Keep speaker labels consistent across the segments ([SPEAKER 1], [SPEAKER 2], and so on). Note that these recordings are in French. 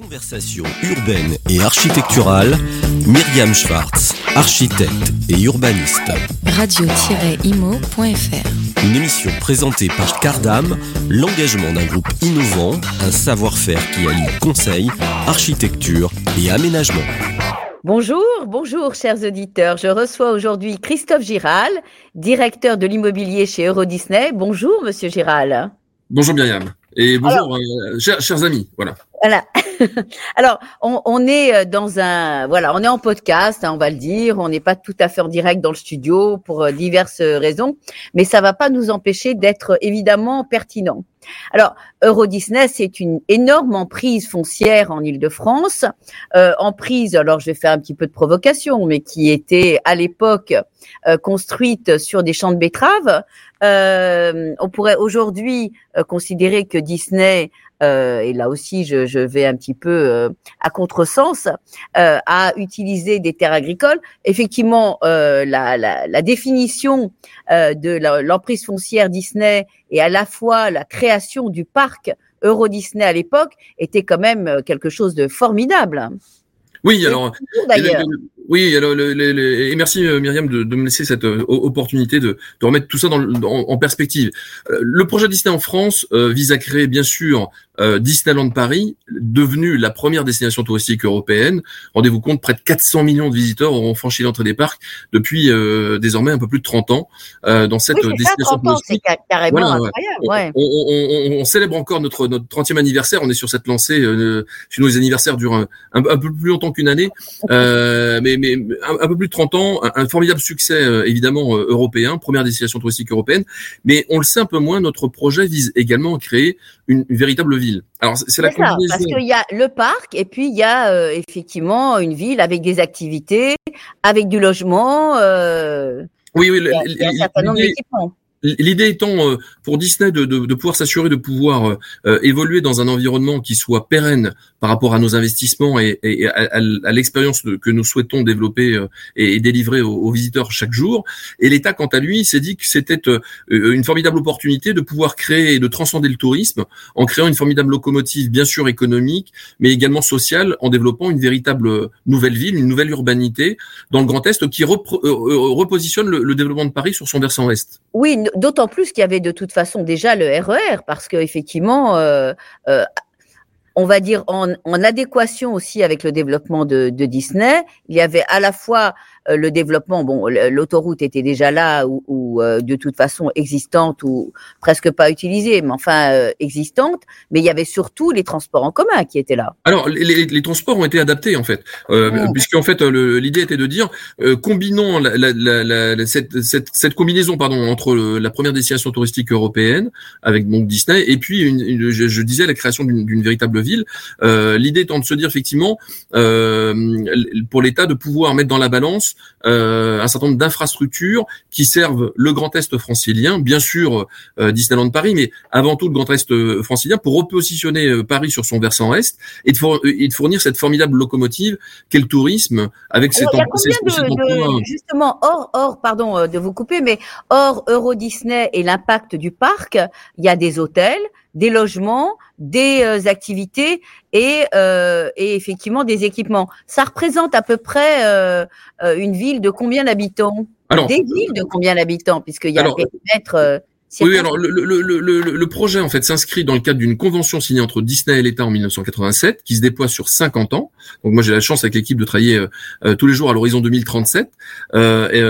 [SPEAKER 1] Conversation urbaine et architecturale, Myriam Schwartz, architecte et urbaniste.
[SPEAKER 2] Radio-imo.fr
[SPEAKER 1] Une émission présentée par Cardam, l'engagement d'un groupe innovant, un savoir-faire qui allie conseil, architecture et aménagement.
[SPEAKER 3] Bonjour, bonjour chers auditeurs. Je reçois aujourd'hui Christophe Giral, directeur de l'immobilier chez Euro Disney. Bonjour monsieur Giral.
[SPEAKER 4] Bonjour Myriam. Et bonjour euh, chers, chers amis. Voilà.
[SPEAKER 3] Voilà. Alors, on, on, est euh, dans un, voilà, on est en podcast, hein, on va le dire. On n'est pas tout à fait en direct dans le studio pour euh, diverses raisons, mais ça va pas nous empêcher d'être évidemment pertinent. Alors, Euro Disney, c'est une énorme emprise foncière en Île-de-France. Euh, emprise, alors je vais faire un petit peu de provocation, mais qui était à l'époque euh, construite sur des champs de betteraves. Euh, on pourrait aujourd'hui euh, considérer que Disney euh, et là aussi je, je, vais un petit peu euh, à contresens, euh, à utiliser des terres agricoles. Effectivement, la, la, la, définition de l'emprise foncière Disney et à la fois la création du parc Euro Disney à l'époque était quand même quelque chose de formidable.
[SPEAKER 4] Oui, alors, oui, alors, le, le, le, et merci euh, Myriam de, de, me laisser cette euh, opportunité de, de, remettre tout ça dans, en, en perspective. Euh, le projet Disney en France euh, vise à créer bien sûr euh, Disneyland Paris, devenu la première destination touristique européenne. Rendez-vous compte, près de 400 millions de visiteurs auront franchi l'entrée des parcs depuis désormais un peu plus de 30 ans
[SPEAKER 3] dans cette oui, destination touristique. C'est carrément voilà, incroyable. Ouais.
[SPEAKER 4] On, on, on, on, célèbre encore notre, notre 30e anniversaire. On est sur cette lancée. chez nous, les anniversaires durent un, un, un peu plus longtemps qu'une année. mais mais un, un, peu plus de 30 ans, un, un formidable succès euh, évidemment euh, européen, première destination touristique européenne, mais on le sait un peu moins, notre projet vise également à créer une, une véritable ville.
[SPEAKER 3] Alors c'est la ça, Parce qu'il y a le parc et puis il y a euh, effectivement une ville avec des activités, avec du logement. Euh,
[SPEAKER 4] oui, oui, il y a, il y a un certain nombre d'équipements. L'idée étant euh, pour Disney de, de, de pouvoir s'assurer de pouvoir euh, euh, évoluer dans un environnement qui soit pérenne par rapport à nos investissements et, et à, à, l'expérience que nous souhaitons développer euh, et, et, délivrer aux, aux, visiteurs chaque jour. Et l'État, quant à lui, s'est dit que c'était une formidable opportunité de pouvoir créer et de transcender le tourisme en créant une formidable locomotive, bien sûr économique, mais également sociale, en développant une véritable nouvelle ville, une nouvelle urbanité dans le Grand Est qui repositionne le, le développement de Paris sur son versant Est.
[SPEAKER 3] Oui, d'autant plus qu'il y avait de toute façon déjà le RER, e parce qu'effectivement, euh, euh, on va dire en, adéquation aussi avec le développement de, Disney, il y avait à la fois le développement, bon, l'autoroute était déjà là ou, ou euh, de toute façon existante ou presque pas utilisée, mais enfin euh, existante, mais il y avait surtout les transports en commun qui étaient là.
[SPEAKER 4] Alors les, les, les transports ont été adaptés en fait, euh, oh. puisqu'en fait l'idée était de dire euh, combinons la, la, la, cette, cette, cette, combinaison pardon entre la première destination touristique européenne avec donc Disney et puis une, une, je, je, disais la création d'une véritable ville. l'idée étant de se dire effectivement pour l'État de pouvoir mettre dans la balance euh, un certain nombre d'infrastructures qui servent le Grand Est francilien, bien sûr euh, Disneyland Paris, mais avant tout le Grand Est euh, francilien, pour repositionner euh, Paris sur son versant Est et de, for et de fournir cette formidable locomotive qu'est le tourisme avec
[SPEAKER 3] Alors, de, de, justement hors hors pardon de vous couper, mais hors Euro Disney et l'impact du parc, il y a des hôtels, des logements, des euh, activités et, euh, et, effectivement des équipements. Ça représente à peu près euh, euh une ville de combien d'habitants? Des villes de combien d'habitants? Puisqu'il y a alors, un périmètre
[SPEAKER 4] oui, alors le, le, le, le, projet en fait s'inscrit dans le cadre d'une convention signée entre Disney et l'État en 1987, qui se déploie sur 50 ans. Donc moi j'ai la chance avec l'équipe de travailler euh, euh, tous les jours à l'horizon 2037. Euh, et,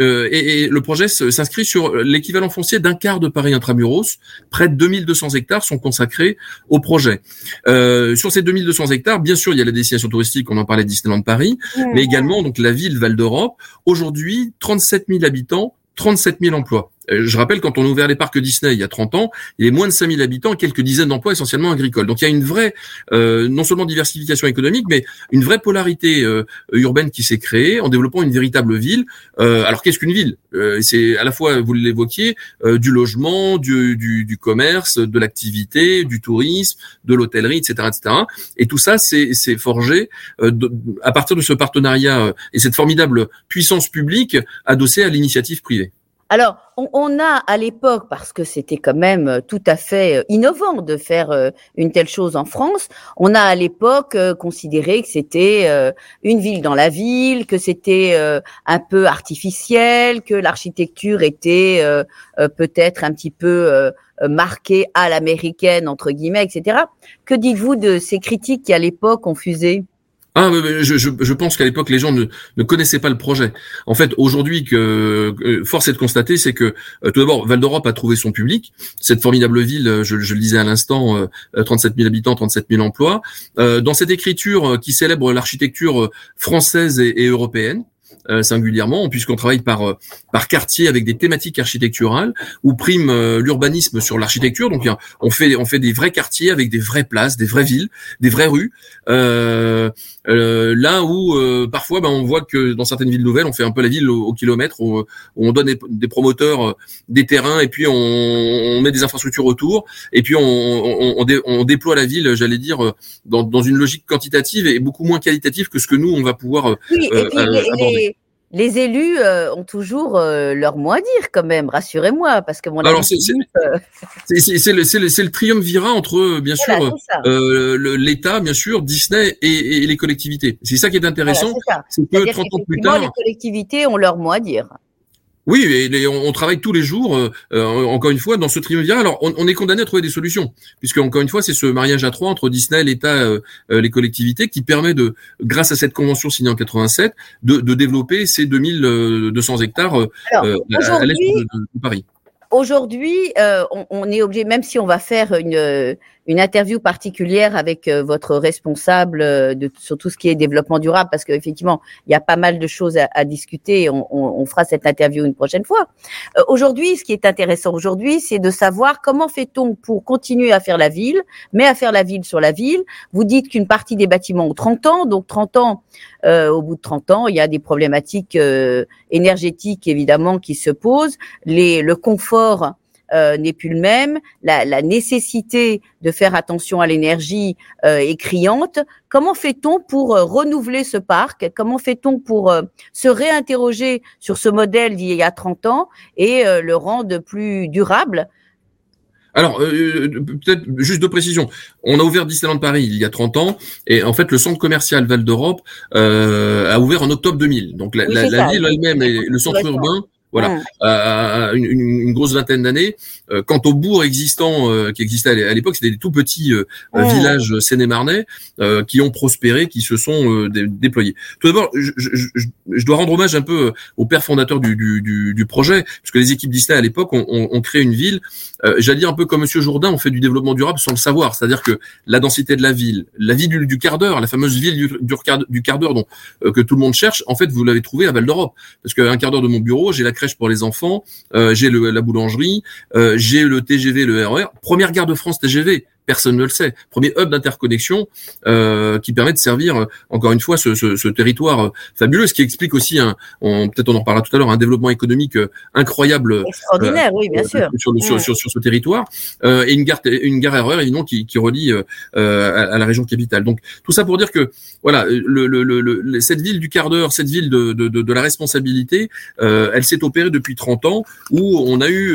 [SPEAKER 4] euh, et, et, le projet s'inscrit sur l'équivalent foncier d'un quart de Paris intramuros. Près de 2200 hectares sont consacrés au projet. Euh, sur ces 2200 hectares, bien sûr, il y a la destination touristique, on en parlait de Disneyland Paris, mmh. mais également donc la ville Val d'Europe. Aujourd'hui, 37 000 habitants, 37 000 emplois. Euh, je rappelle, quand on a ouvert les parcs Disney il y a 30 ans, il y avait moins de 5000 habitants, quelques dizaines d'emplois essentiellement agricoles. Donc il y a une vraie, euh, non seulement diversification économique, mais une vraie polarité euh, urbaine qui s'est créée en développant une véritable ville. Alors qu'est-ce qu'une ville? C'est à la fois, vous l'évoquiez, du logement, du, commerce, de l'activité, du tourisme, de l'hôtellerie, etc., etc. Et tout ça, c'est forgé à partir de ce partenariat et cette formidable puissance publique adossée à l'initiative privée.
[SPEAKER 3] Alors, on, a à l'époque, parce que c'était quand même euh, tout à fait euh, innovant de faire euh, une telle chose en France, on a à l'époque considéré que c'était une ville dans la ville, que c'était un peu artificiel, que l'architecture était peut-être un petit peu marquée à l'américaine, entre guillemets, etc. Que dites-vous de ces critiques qui à l'époque ont fusé?
[SPEAKER 4] Ah, je, je, pense qu'à l'époque, les gens ne, connaissaient pas le projet. En fait, aujourd'hui, force est de constater, c'est que euh, tout d'abord, Val d'Europe a trouvé son public. Cette formidable ville, euh, je, je le disais à l'instant, 37 euh, 000 habitants, 37 000 emplois. dans cette écriture qui célèbre l'architecture française et européenne, euh, singulièrement, puisqu'on travaille par euh, par quartier avec des thématiques architecturales où prime euh, l'urbanisme sur l'architecture. Donc on fait on fait des vrais quartiers avec des vraies places, des vraies villes, des vraies rues. là où parfois ben, on voit que dans certaines villes nouvelles, on fait un peu la ville au, kilomètre, où, on donne des, promoteurs des terrains et puis on, on, met des infrastructures autour et puis on, on, on déploie la ville, j'allais dire, dans, dans une logique quantitative et beaucoup moins qualitative que ce que nous on va pouvoir
[SPEAKER 3] oui, aborder les élus euh, ont toujours euh, leur mot à dire quand même, rassurez-moi, parce que mon
[SPEAKER 4] Alors c'est euh, le, le, le, triumvirat entre bien sûr l'État, bien sûr, Disney et, et les collectivités. C'est ça qui est intéressant,
[SPEAKER 3] c'est que 30 ans plus tard, les collectivités ont leur mot à dire.
[SPEAKER 4] Oui, et on, travaille tous les jours, euh, euh, encore une fois, dans ce triumvirat. Alors, on, est condamné à trouver des solutions, puisque encore une fois, c'est ce mariage à trois entre Disney, l'État, euh, les collectivités, qui permet de, grâce à cette convention signée en 87, de, de développer ces 2200 hectares à, l'est de, Paris.
[SPEAKER 3] Aujourd'hui, on, on, est obligé, même si on va faire une une interview particulière avec euh, votre responsable euh, de, sur tout ce qui est développement durable, parce qu'effectivement, il y a pas mal de choses à, à discuter. On, on, on, fera cette interview une prochaine fois. Euh, aujourd'hui, ce qui est intéressant aujourd'hui, c'est de savoir comment fait-on pour continuer à faire la ville, mais à faire la ville sur la ville. Vous dites qu'une partie des bâtiments ont 30 ans, donc 30 ans, euh, au bout de 30 ans, il y a des problématiques énergétiques évidemment qui se posent. Les, le confort euh, n'est plus le même, la, la, nécessité de faire attention à l'énergie euh, est criante. Comment fait-on pour euh, renouveler ce parc? Comment fait-on pour euh, se réinterroger sur ce modèle d'il y a 30 ans et le rendre plus durable?
[SPEAKER 4] Alors, peut-être juste de précision. On a ouvert Disneyland Paris il y a 30 ans, et en fait, le centre commercial Val d'Europe a ouvert en octobre 2000. Donc, la, la ville elle-même et le centre urbain voilà, euh, une, une, grosse vingtaine d'années. Euh, quant au bourg existant euh, qui existait à l'époque, c'était des tout petits villages sénémarnais qui ont prospéré, qui se sont déployés. Tout d'abord, je, je, je, dois rendre hommage un peu au père fondateur du, du, du, du projet, puisque les équipes Disney à l'époque ont, ont, créé une ville. J'allais dire un peu comme Monsieur Jourdain, on fait du développement durable sans le savoir, c'est-à-dire que la densité de la ville, la vie du, quart d'heure, la fameuse ville du, du quart d'heure dont que tout le monde cherche, en fait, vous l'avez trouvé à Val d'Europe, parce qu'un quart d'heure de mon bureau, j'ai la crèche pour les enfants, euh, j'ai la boulangerie, euh, j'ai le TGV, le RER. E Première gare de France TGV personne ne le sait. Premier hub d'interconnexion euh, qui permet de servir euh, encore une fois ce, ce, ce territoire euh, fabuleux, ce qui explique aussi un, peut-être on en parlera tout à l'heure, un développement économique euh, incroyable,
[SPEAKER 3] extraordinaire, oui, bien sûr,
[SPEAKER 4] sur, sur, sur, sur, ce territoire et une gare, une gare erreur évidemment qui, qui relie à, à, la région capitale. Donc tout ça pour dire que voilà, le, le, le, cette ville du quart d'heure, cette ville de, de, de, de la responsabilité, elle s'est opérée depuis 30 ans où on a eu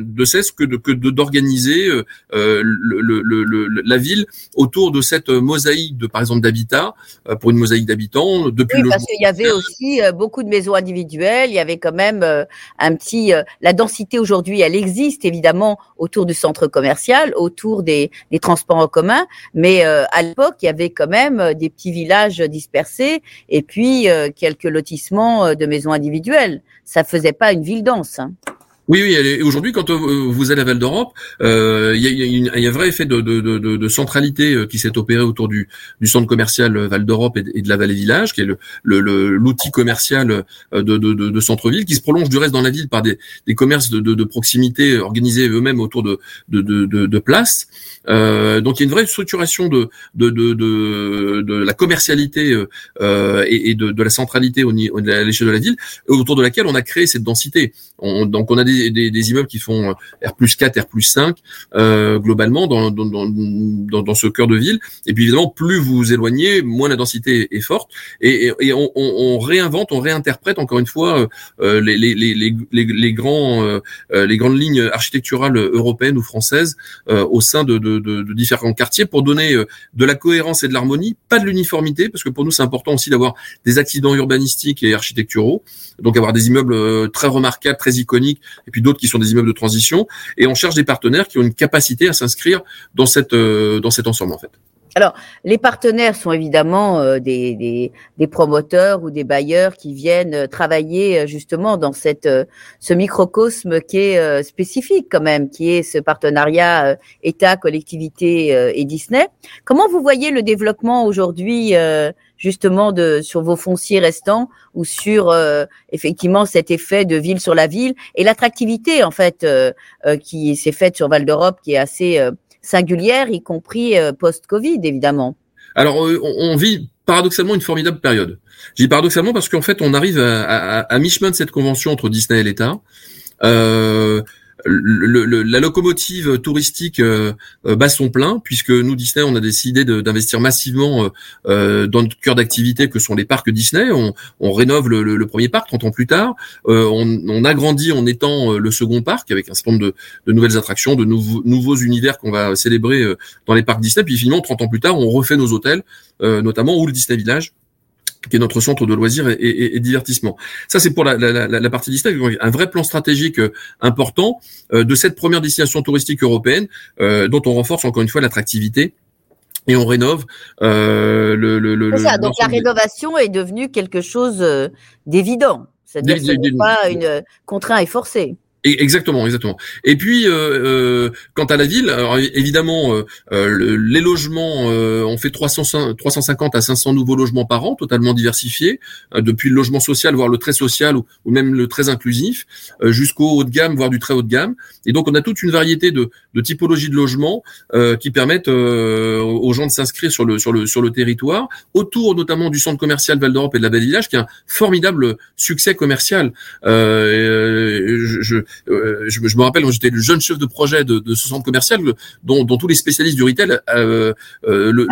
[SPEAKER 4] de cesse que de que d'organiser le le, la ville autour de cette mosaïque de, par exemple, d'habitat, euh, pour une mosaïque d'habitants.
[SPEAKER 3] Depuis oui, parce qu'il y avait aussi euh, beaucoup de maisons individuelles. Il y avait quand même euh, un petit. La densité aujourd'hui, elle existe évidemment autour du centre commercial, autour des, des transports en commun, mais à l'époque, il y avait quand même des petits villages dispersés et puis quelques lotissements de maisons individuelles. Ça faisait pas une ville dense. Hein.
[SPEAKER 4] Oui, oui. Et aujourd'hui, quand euh, vous allez à Val d'Europe, euh, il y, a, un vrai effet de, de, de, de centralité euh, qui s'est opéré autour du, du, centre commercial Val d'Europe et, de la Vallée Village, qui est l'outil le, l'outil commercial de, centre-ville, qui se prolonge du reste dans la ville par des, des commerces de, proximité organisés eux-mêmes autour de, de, places. Euh, donc il y a une vraie structuration de, de, la commercialité euh, et, de, de la centralité au, niveau, à l'échelle de la ville, autour de laquelle on a créé cette densité. On, donc on a des des, des, des, immeubles qui font R plus 4, R plus 5 globalement dans, dans, dans, dans, ce cœur de ville. Et puis évidemment, plus vous vous éloignez, moins la densité est forte. Et, et, on, on, on, réinvente, on réinterprète encore une fois les, les, les, les, les grands, les grandes lignes architecturales européennes ou françaises au sein de, de, de, de différents quartiers pour donner de la cohérence et de l'harmonie, pas de l'uniformité, parce que pour nous c'est important aussi d'avoir des accidents urbanistiques et architecturaux, donc avoir des immeubles euh, très remarquables, très iconiques, et puis d'autres qui sont des immeubles de transition, et on cherche des partenaires qui ont une capacité à s'inscrire dans cette euh, dans cet ensemble en fait.
[SPEAKER 3] Alors, les partenaires sont évidemment euh, des, des, des, promoteurs ou des bailleurs qui viennent euh, travailler euh, justement dans cette, ce microcosme qui est spécifique quand même, qui est ce partenariat État, collectivité et Disney. Comment vous voyez le développement aujourd'hui justement de sur vos fonciers restants ou sur effectivement cet effet de ville sur la ville et l'attractivité en fait qui s'est faite sur Val d'Europe qui est assez singulière, y compris euh, post-Covid, évidemment.
[SPEAKER 4] Alors, euh, on, vit paradoxalement une formidable période. Dis paradoxalement parce qu'en fait, on arrive à, à, à mi-chemin de cette convention entre Disney et l'État. Euh, la locomotive touristique euh, euh, bat son plein puisque nous Disney on a décidé d'investir massivement euh, dans notre cœur d'activité que sont les parcs Disney. On, rénove le, premier parc 30 ans plus tard. on, agrandit en étant le second parc avec un certain nombre de, nouvelles attractions, de nouveaux, nouveaux univers qu'on va célébrer dans les parcs Disney. Puis finalement 30 ans plus tard, on refait nos hôtels, notamment ou le Disney Village qui est notre centre de loisirs et, et, et divertissement. Ça, c'est pour la, la, la, partie Disney, un vrai plan stratégique euh, important euh, de cette première destination touristique européenne, euh, dont on renforce encore une fois l'attractivité et on rénove euh, le, le, le,
[SPEAKER 3] ça, donc la rénovation est devenue quelque chose d'évident. C'est-à-dire que ce n'est pas une contrainte et forcée.
[SPEAKER 4] Exactement, exactement. Et puis, euh, euh, quant à la ville, alors évidemment, euh, euh les logements, euh, on fait 300, 350 à 500 nouveaux logements par an, totalement diversifiés, euh, depuis le logement social, voire le très social, ou, même le très inclusif, jusqu'au haut de gamme, voire du très haut de gamme. Et donc, on a toute une variété de, de typologies de logements qui permettent aux gens de s'inscrire sur le, sur, le, sur le territoire, autour notamment du centre commercial Val d'Europe et de la Belle Village, qui a un formidable succès commercial. je, je je, je, me rappelle j'étais le jeune chef de projet de, de ce centre commercial, dont, dont tous les spécialistes du retail euh, euh le,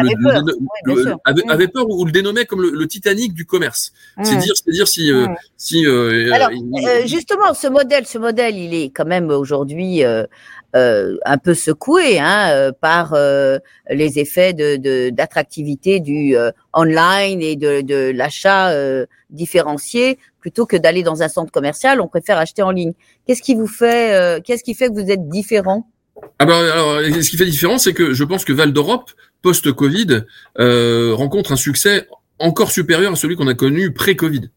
[SPEAKER 4] avaient, peur. ou le dénommaient comme le, Titanic du commerce. C'est dire, c'est dire si, euh, si.
[SPEAKER 3] Alors, justement, ce modèle, ce modèle, il est quand même aujourd'hui. Euh, un peu secoué hein, par euh, les effets d'attractivité du online et de, de l'achat différencié. Plutôt que d'aller dans un centre commercial, on préfère acheter en ligne. Qu'est-ce qui vous fait, euh, qu'est-ce qui fait que vous êtes différent?
[SPEAKER 4] Ah ben, alors, ce qui fait différent, c'est que je pense que Val d'Europe, post-Covid, euh, rencontre un succès encore supérieur à celui qu'on a connu pré-Covid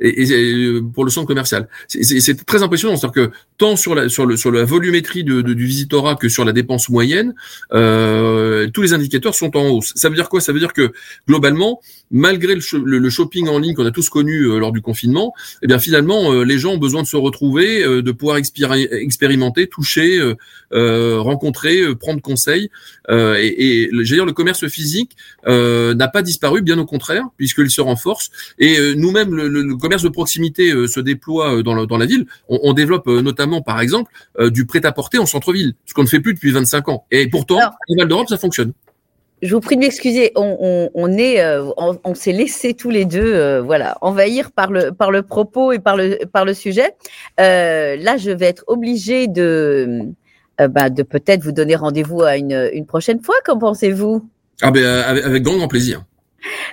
[SPEAKER 4] et, et, pour le centre commercial. C'est très impressionnant, c'est-à-dire que tant sur la sur le sur la volumétrie de, du visitorat que sur la dépense moyenne, euh, tous les indicateurs sont en hausse. Ça veut dire quoi? Ça veut dire que globalement, malgré le, le, shopping en ligne qu'on a tous connu euh, lors du confinement, eh bien finalement, euh, les gens ont besoin de se retrouver, euh, de pouvoir expérimenter, toucher, rencontrer, prendre conseil. et, et dire, le commerce physique n'a pas disparu, bien au contraire, puisqu'il se renforce. Et nous-mêmes, le, le commerce de proximité euh, se déploie euh, dans, dans la ville, on, développe euh, notamment, par exemple, du prêt-à-porter en centre-ville, ce qu'on ne fait plus depuis 25 ans. Et pourtant, à Val d'Europe, ça fonctionne.
[SPEAKER 3] Je vous prie de m'excuser, on, on, est, on, s'est laissé tous les deux, voilà, envahir par le par le propos et par le par le sujet. là, je vais être obligée de bah, de peut-être vous donner rendez-vous à une, une prochaine fois. Qu'en pensez-vous?
[SPEAKER 4] Ah ben avec, avec grand grand plaisir.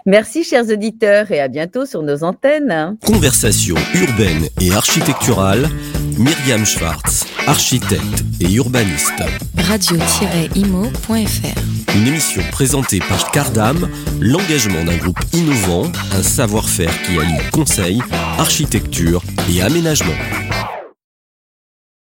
[SPEAKER 3] Merci chers auditeurs et à bientôt sur nos antennes.
[SPEAKER 1] Conversation urbaine et architecturale, Myriam Schwartz, architecte et urbaniste.
[SPEAKER 2] Radio-imo.fr
[SPEAKER 1] Une émission présentée par Cardam, l'engagement d'un groupe innovant, un savoir-faire qui allie conseil, architecture et aménagement.